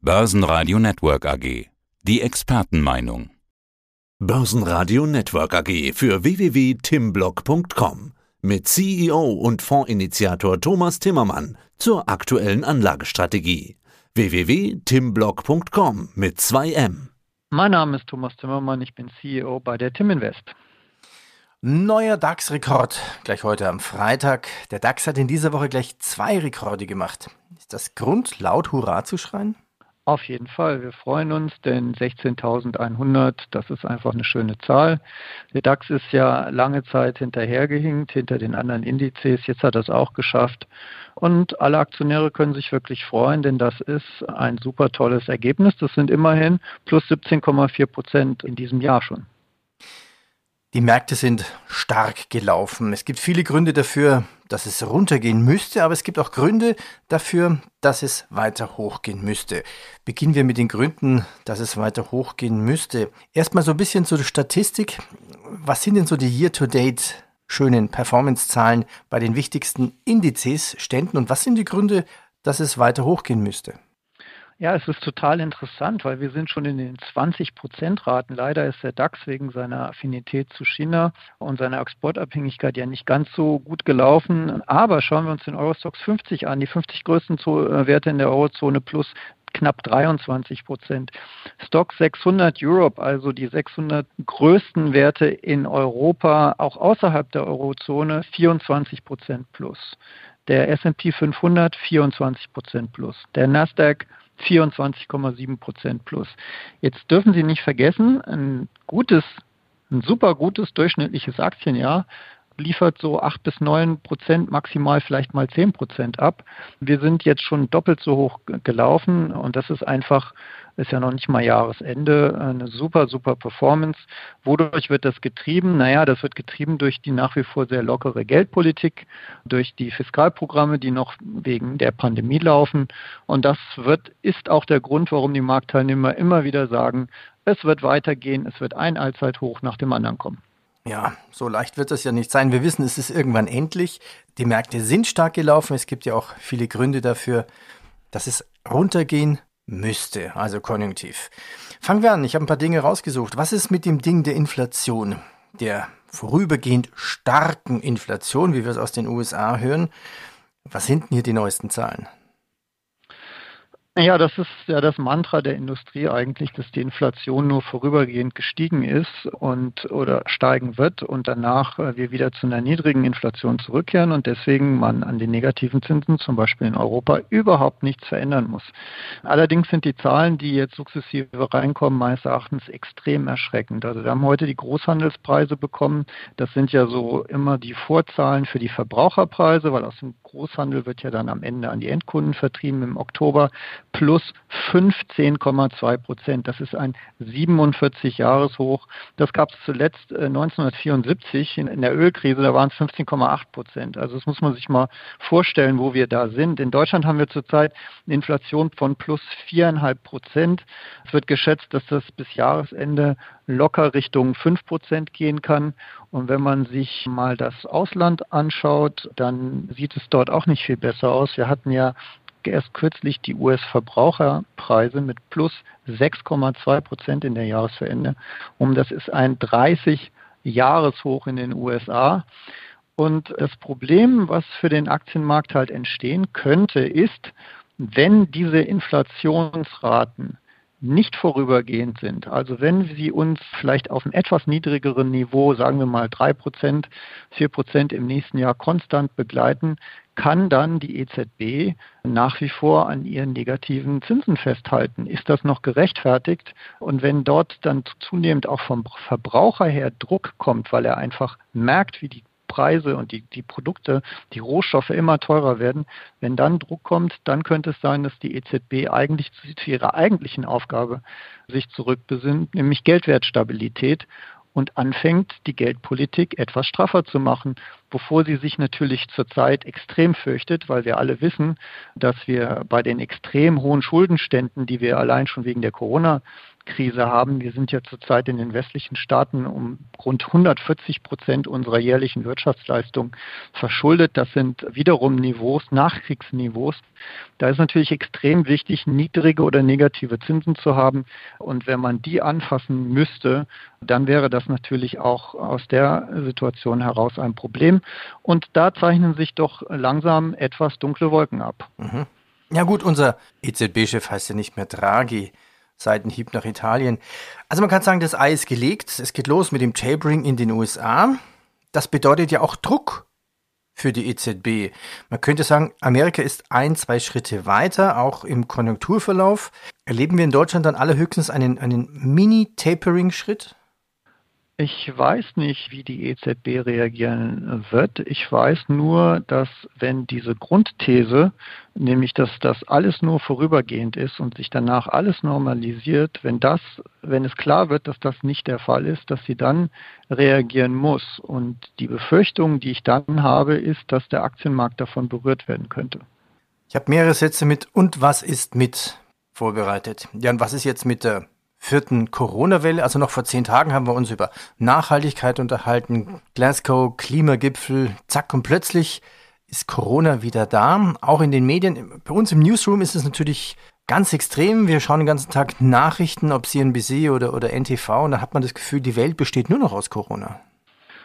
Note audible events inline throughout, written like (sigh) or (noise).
Börsenradio Network AG. Die Expertenmeinung. Börsenradio Network AG für www.timblock.com mit CEO und Fondsinitiator Thomas Timmermann zur aktuellen Anlagestrategie. www.timblock.com mit 2M. Mein Name ist Thomas Timmermann, ich bin CEO bei der Timinvest. Neuer DAX-Rekord, gleich heute am Freitag. Der DAX hat in dieser Woche gleich zwei Rekorde gemacht. Ist das Grund, laut Hurra zu schreien? Auf jeden Fall. Wir freuen uns, denn 16.100, das ist einfach eine schöne Zahl. Der DAX ist ja lange Zeit hinterhergehinkt, hinter den anderen Indizes. Jetzt hat er es auch geschafft. Und alle Aktionäre können sich wirklich freuen, denn das ist ein super tolles Ergebnis. Das sind immerhin plus 17,4 Prozent in diesem Jahr schon. Die Märkte sind stark gelaufen. Es gibt viele Gründe dafür, dass es runtergehen müsste, aber es gibt auch Gründe dafür, dass es weiter hochgehen müsste. Beginnen wir mit den Gründen, dass es weiter hochgehen müsste. Erstmal so ein bisschen zur Statistik. Was sind denn so die Year-to-Date schönen Performance-Zahlen bei den wichtigsten Indizes, Ständen und was sind die Gründe, dass es weiter hochgehen müsste? Ja, es ist total interessant, weil wir sind schon in den 20 Prozent Raten. Leider ist der DAX wegen seiner Affinität zu China und seiner Exportabhängigkeit ja nicht ganz so gut gelaufen. Aber schauen wir uns den Eurostox 50 an, die 50 größten äh, Werte in der Eurozone plus knapp 23 Prozent. Stock 600 Europe, also die 600 größten Werte in Europa, auch außerhalb der Eurozone, 24 Prozent plus. Der S&P 500 24 Prozent plus. Der Nasdaq 24,7 Prozent plus. Jetzt dürfen Sie nicht vergessen, ein gutes, ein super gutes durchschnittliches Aktienjahr liefert so 8 bis 9 Prozent, maximal vielleicht mal 10 Prozent ab. Wir sind jetzt schon doppelt so hoch gelaufen und das ist einfach ist ja noch nicht mal Jahresende, eine super, super Performance. Wodurch wird das getrieben? Naja, das wird getrieben durch die nach wie vor sehr lockere Geldpolitik, durch die Fiskalprogramme, die noch wegen der Pandemie laufen. Und das wird, ist auch der Grund, warum die Marktteilnehmer immer wieder sagen, es wird weitergehen, es wird ein Allzeithoch nach dem anderen kommen. Ja, so leicht wird das ja nicht sein. Wir wissen, es ist irgendwann endlich. Die Märkte sind stark gelaufen. Es gibt ja auch viele Gründe dafür, dass es runtergehen müsste, also konjunktiv. Fangen wir an, ich habe ein paar Dinge rausgesucht. Was ist mit dem Ding der Inflation, der vorübergehend starken Inflation, wie wir es aus den USA hören? Was sind denn hier die neuesten Zahlen? Ja, das ist ja das Mantra der Industrie eigentlich, dass die Inflation nur vorübergehend gestiegen ist und oder steigen wird und danach äh, wir wieder zu einer niedrigen Inflation zurückkehren und deswegen man an den negativen Zinsen zum Beispiel in Europa überhaupt nichts verändern muss. Allerdings sind die Zahlen, die jetzt sukzessive reinkommen, meines Erachtens extrem erschreckend. Also wir haben heute die Großhandelspreise bekommen. Das sind ja so immer die Vorzahlen für die Verbraucherpreise, weil aus dem Großhandel wird ja dann am Ende an die Endkunden vertrieben im Oktober plus 15,2 Prozent. Das ist ein 47-Jahres-Hoch. Das gab es zuletzt 1974 äh, in, der Ölkrise, da waren es 15,8 Prozent. Also das muss man sich mal vorstellen, wo wir da sind. In Deutschland haben wir zurzeit eine Inflation von plus 4,5 Prozent. Es wird geschätzt, dass das bis Jahresende locker Richtung 5 Prozent gehen kann. Und wenn man sich mal das Ausland anschaut, dann sieht es dort auch nicht viel besser aus. Wir hatten ja erst kürzlich die US-Verbraucherpreise mit plus 6,2 Prozent in der Jahresverende. Und das ist ein 30 Jahreshoch in den USA. Und das Problem, was für den Aktienmarkt halt entstehen könnte, ist, wenn diese Inflationsraten nicht vorübergehend sind. Also wenn sie uns vielleicht auf einem etwas niedrigeren Niveau, sagen wir mal drei Prozent, vier Prozent im nächsten Jahr konstant begleiten, kann dann die EZB nach wie vor an ihren negativen Zinsen festhalten. Ist das noch gerechtfertigt? Und wenn dort dann zunehmend auch vom Verbraucher her Druck kommt, weil er einfach merkt, wie die Preise und die, die Produkte, die Rohstoffe immer teurer werden. Wenn dann Druck kommt, dann könnte es sein, dass die EZB eigentlich zu ihrer eigentlichen Aufgabe sich zurückbesinnt, nämlich Geldwertstabilität und anfängt, die Geldpolitik etwas straffer zu machen, bevor sie sich natürlich zurzeit extrem fürchtet, weil wir alle wissen, dass wir bei den extrem hohen Schuldenständen, die wir allein schon wegen der Corona Wirtschaftskrise haben. Wir sind ja zurzeit in den westlichen Staaten um rund 140 Prozent unserer jährlichen Wirtschaftsleistung verschuldet. Das sind wiederum Niveaus, Nachkriegsniveaus. Da ist natürlich extrem wichtig, niedrige oder negative Zinsen zu haben. Und wenn man die anfassen müsste, dann wäre das natürlich auch aus der Situation heraus ein Problem. Und da zeichnen sich doch langsam etwas dunkle Wolken ab. Mhm. Ja gut, unser EZB-Chef heißt ja nicht mehr Draghi. Seitenhieb nach Italien. Also man kann sagen, das Ei ist gelegt. Es geht los mit dem Tapering in den USA. Das bedeutet ja auch Druck für die EZB. Man könnte sagen, Amerika ist ein, zwei Schritte weiter, auch im Konjunkturverlauf. Erleben wir in Deutschland dann allerhöchstens einen, einen Mini-Tapering-Schritt? Ich weiß nicht, wie die EZB reagieren wird. Ich weiß nur, dass wenn diese Grundthese, nämlich dass das alles nur vorübergehend ist und sich danach alles normalisiert, wenn das, wenn es klar wird, dass das nicht der Fall ist, dass sie dann reagieren muss. Und die Befürchtung, die ich dann habe, ist, dass der Aktienmarkt davon berührt werden könnte. Ich habe mehrere Sätze mit und was ist mit vorbereitet. Ja, und was ist jetzt mit der vierten Corona-Welle. Also noch vor zehn Tagen haben wir uns über Nachhaltigkeit unterhalten, Glasgow, Klimagipfel, zack und plötzlich ist Corona wieder da. Auch in den Medien. Bei uns im Newsroom ist es natürlich ganz extrem. Wir schauen den ganzen Tag Nachrichten, ob CNBC oder, oder NTV, und da hat man das Gefühl, die Welt besteht nur noch aus Corona.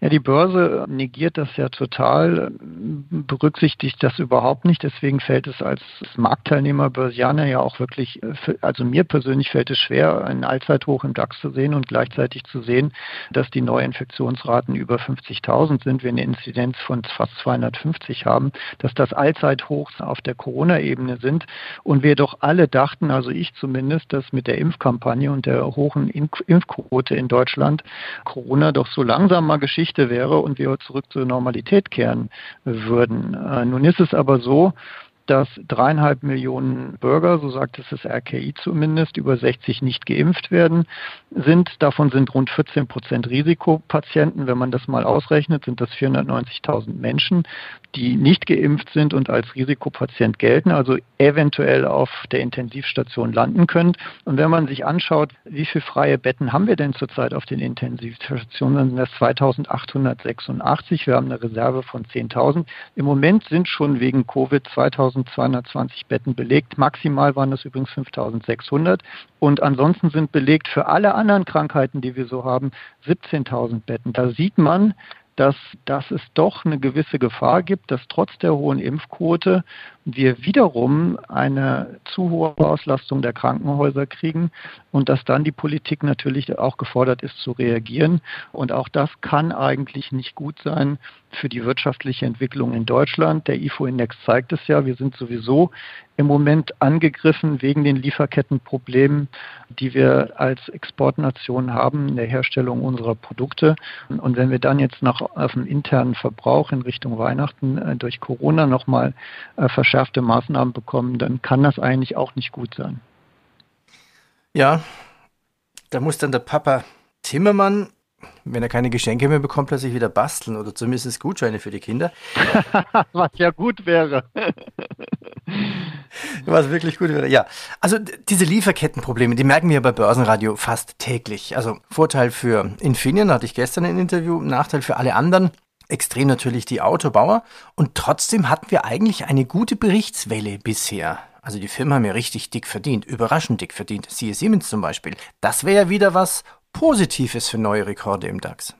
Ja, die Börse negiert das ja total, berücksichtigt das überhaupt nicht. Deswegen fällt es als Marktteilnehmer Börsianer ja auch wirklich, also mir persönlich fällt es schwer, einen Allzeithoch im DAX zu sehen und gleichzeitig zu sehen, dass die Neuinfektionsraten über 50.000 sind, wir eine Inzidenz von fast 250 haben, dass das Allzeithochs auf der Corona-Ebene sind und wir doch alle dachten, also ich zumindest, dass mit der Impfkampagne und der hohen Impfquote in Deutschland Corona doch so langsam mal geschieht Geschichte wäre und wir zurück zur Normalität kehren würden. Äh, nun ist es aber so, dass dreieinhalb Millionen Bürger, so sagt es das RKI zumindest, über 60 nicht geimpft werden sind. Davon sind rund 14 Prozent Risikopatienten. Wenn man das mal ausrechnet, sind das 490.000 Menschen, die nicht geimpft sind und als Risikopatient gelten, also eventuell auf der Intensivstation landen können. Und wenn man sich anschaut, wie viele freie Betten haben wir denn zurzeit auf den Intensivstationen, dann sind das 2886. Wir haben eine Reserve von 10.000. Im Moment sind schon wegen Covid 2220 Betten belegt. Maximal waren das übrigens 5600. Und ansonsten sind belegt für alle anderen Krankheiten, die wir so haben, 17.000 Betten. Da sieht man, dass, dass es doch eine gewisse Gefahr gibt, dass trotz der hohen Impfquote wir wiederum eine zu hohe Auslastung der Krankenhäuser kriegen und dass dann die Politik natürlich auch gefordert ist zu reagieren. Und auch das kann eigentlich nicht gut sein für die wirtschaftliche Entwicklung in Deutschland. Der IFO-Index zeigt es ja, wir sind sowieso im Moment angegriffen wegen den Lieferkettenproblemen, die wir als Exportnation haben in der Herstellung unserer Produkte. Und wenn wir dann jetzt noch auf den internen Verbrauch in Richtung Weihnachten äh, durch Corona nochmal äh, verschärfte Maßnahmen bekommen, dann kann das eigentlich auch nicht gut sein. Ja, da muss dann der Papa Timmermann, wenn er keine Geschenke mehr bekommt, plötzlich wieder basteln oder zumindest Gutscheine für die Kinder. (laughs) Was ja gut wäre. (laughs) Was wirklich gut wäre, ja. Also diese Lieferkettenprobleme, die merken wir bei Börsenradio fast täglich. Also Vorteil für Infineon, hatte ich gestern ein Interview, Nachteil für alle anderen extrem natürlich die Autobauer. Und trotzdem hatten wir eigentlich eine gute Berichtswelle bisher. Also die Firmen haben ja richtig dick verdient, überraschend dick verdient. Siehe Siemens zum Beispiel. Das wäre ja wieder was Positives für neue Rekorde im DAX.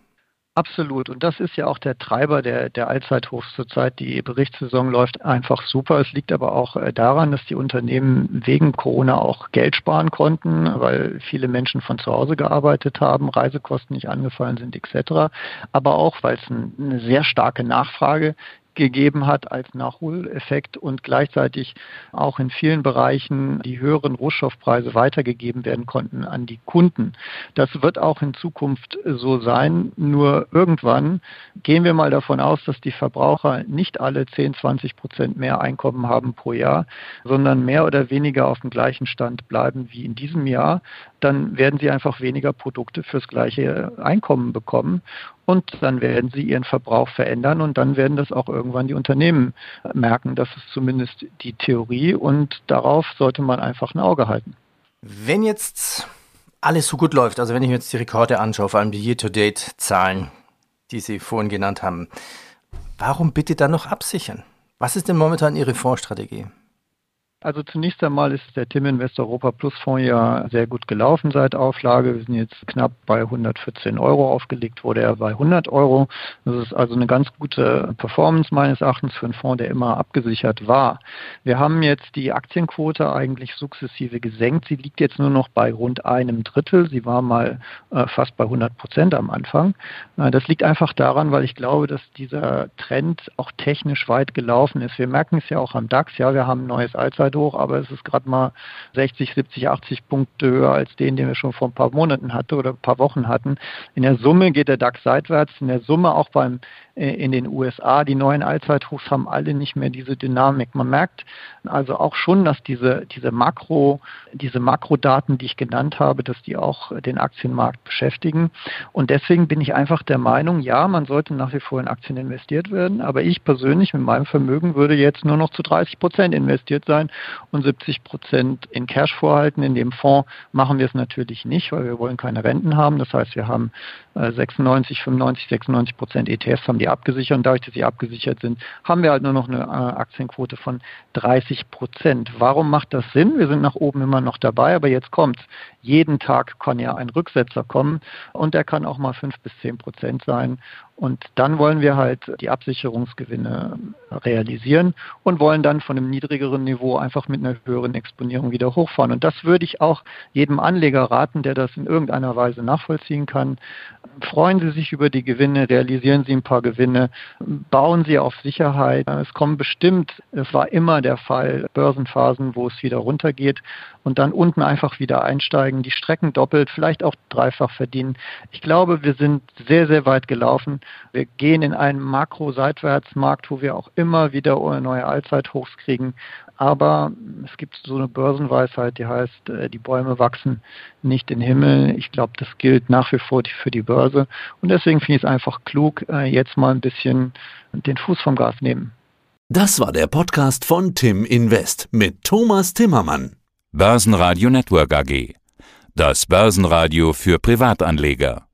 Absolut. Und das ist ja auch der Treiber der, der Allzeithochs zurzeit. Die Berichtssaison läuft einfach super. Es liegt aber auch äh, daran, dass die Unternehmen wegen Corona auch Geld sparen konnten, weil viele Menschen von zu Hause gearbeitet haben, Reisekosten nicht angefallen sind etc. Aber auch, weil es eine sehr starke Nachfrage gegeben hat als Nachholeffekt und gleichzeitig auch in vielen Bereichen die höheren Rohstoffpreise weitergegeben werden konnten an die Kunden. Das wird auch in Zukunft so sein. Nur irgendwann gehen wir mal davon aus, dass die Verbraucher nicht alle 10, 20 Prozent mehr Einkommen haben pro Jahr, sondern mehr oder weniger auf dem gleichen Stand bleiben wie in diesem Jahr. Dann werden sie einfach weniger Produkte fürs gleiche Einkommen bekommen und dann werden sie ihren Verbrauch verändern und dann werden das auch irgendwann die Unternehmen merken. Das ist zumindest die Theorie und darauf sollte man einfach ein Auge halten. Wenn jetzt alles so gut läuft, also wenn ich mir jetzt die Rekorde anschaue, vor allem die Year-to-Date-Zahlen, die Sie vorhin genannt haben, warum bitte dann noch absichern? Was ist denn momentan Ihre Fondsstrategie? Also zunächst einmal ist der TIM Invest Europa Plus Fonds ja sehr gut gelaufen seit Auflage. Wir sind jetzt knapp bei 114 Euro aufgelegt, wurde er bei 100 Euro. Das ist also eine ganz gute Performance meines Erachtens für einen Fonds, der immer abgesichert war. Wir haben jetzt die Aktienquote eigentlich sukzessive gesenkt. Sie liegt jetzt nur noch bei rund einem Drittel. Sie war mal äh, fast bei 100 Prozent am Anfang. Äh, das liegt einfach daran, weil ich glaube, dass dieser Trend auch technisch weit gelaufen ist. Wir merken es ja auch am DAX. Ja, wir haben ein neues Allzeit Zeit hoch, aber es ist gerade mal 60, 70, 80 Punkte höher als den, den wir schon vor ein paar Monaten hatten oder ein paar Wochen hatten. In der Summe geht der DAX seitwärts, in der Summe auch beim äh, in den USA. Die neuen Allzeithochs haben alle nicht mehr diese Dynamik. Man merkt also auch schon, dass diese, diese Makro, diese Makrodaten, die ich genannt habe, dass die auch den Aktienmarkt beschäftigen. Und deswegen bin ich einfach der Meinung, ja, man sollte nach wie vor in Aktien investiert werden. Aber ich persönlich mit meinem Vermögen würde jetzt nur noch zu 30 Prozent investiert sein und 70 Prozent in Cash vorhalten. In dem Fonds machen wir es natürlich nicht, weil wir wollen keine Renten haben. Das heißt, wir haben 96, 95, 96 Prozent ETFs haben die abgesichert. Und dadurch, dass sie abgesichert sind, haben wir halt nur noch eine äh, Aktienquote von 30 Prozent. Warum macht das Sinn? Wir sind nach oben immer noch dabei, aber jetzt kommt's. Jeden Tag kann ja ein Rücksetzer kommen und der kann auch mal 5 bis 10 Prozent sein. Und dann wollen wir halt die Absicherungsgewinne realisieren und wollen dann von einem niedrigeren Niveau einfach mit einer höheren Exponierung wieder hochfahren. Und das würde ich auch jedem Anleger raten, der das in irgendeiner Weise nachvollziehen kann. Freuen Sie sich über die Gewinne, realisieren Sie ein paar Gewinne, bauen Sie auf Sicherheit. Es kommen bestimmt, es war immer der Fall, Börsenphasen, wo es wieder runtergeht und dann unten einfach wieder einsteigen, die Strecken doppelt, vielleicht auch dreifach verdienen. Ich glaube, wir sind sehr, sehr weit gelaufen. Wir gehen in einen Makro-Seitwärtsmarkt, wo wir auch immer wieder neue Allzeithochs kriegen. Aber es gibt so eine Börsenweisheit, die heißt, äh, die Bäume wachsen nicht in den Himmel. Ich glaube, das gilt nach wie vor für die Börse. Und deswegen finde ich es einfach klug, äh, jetzt mal ein bisschen den Fuß vom Gas nehmen. Das war der Podcast von Tim Invest mit Thomas Timmermann. Börsenradio Network AG. Das Börsenradio für Privatanleger.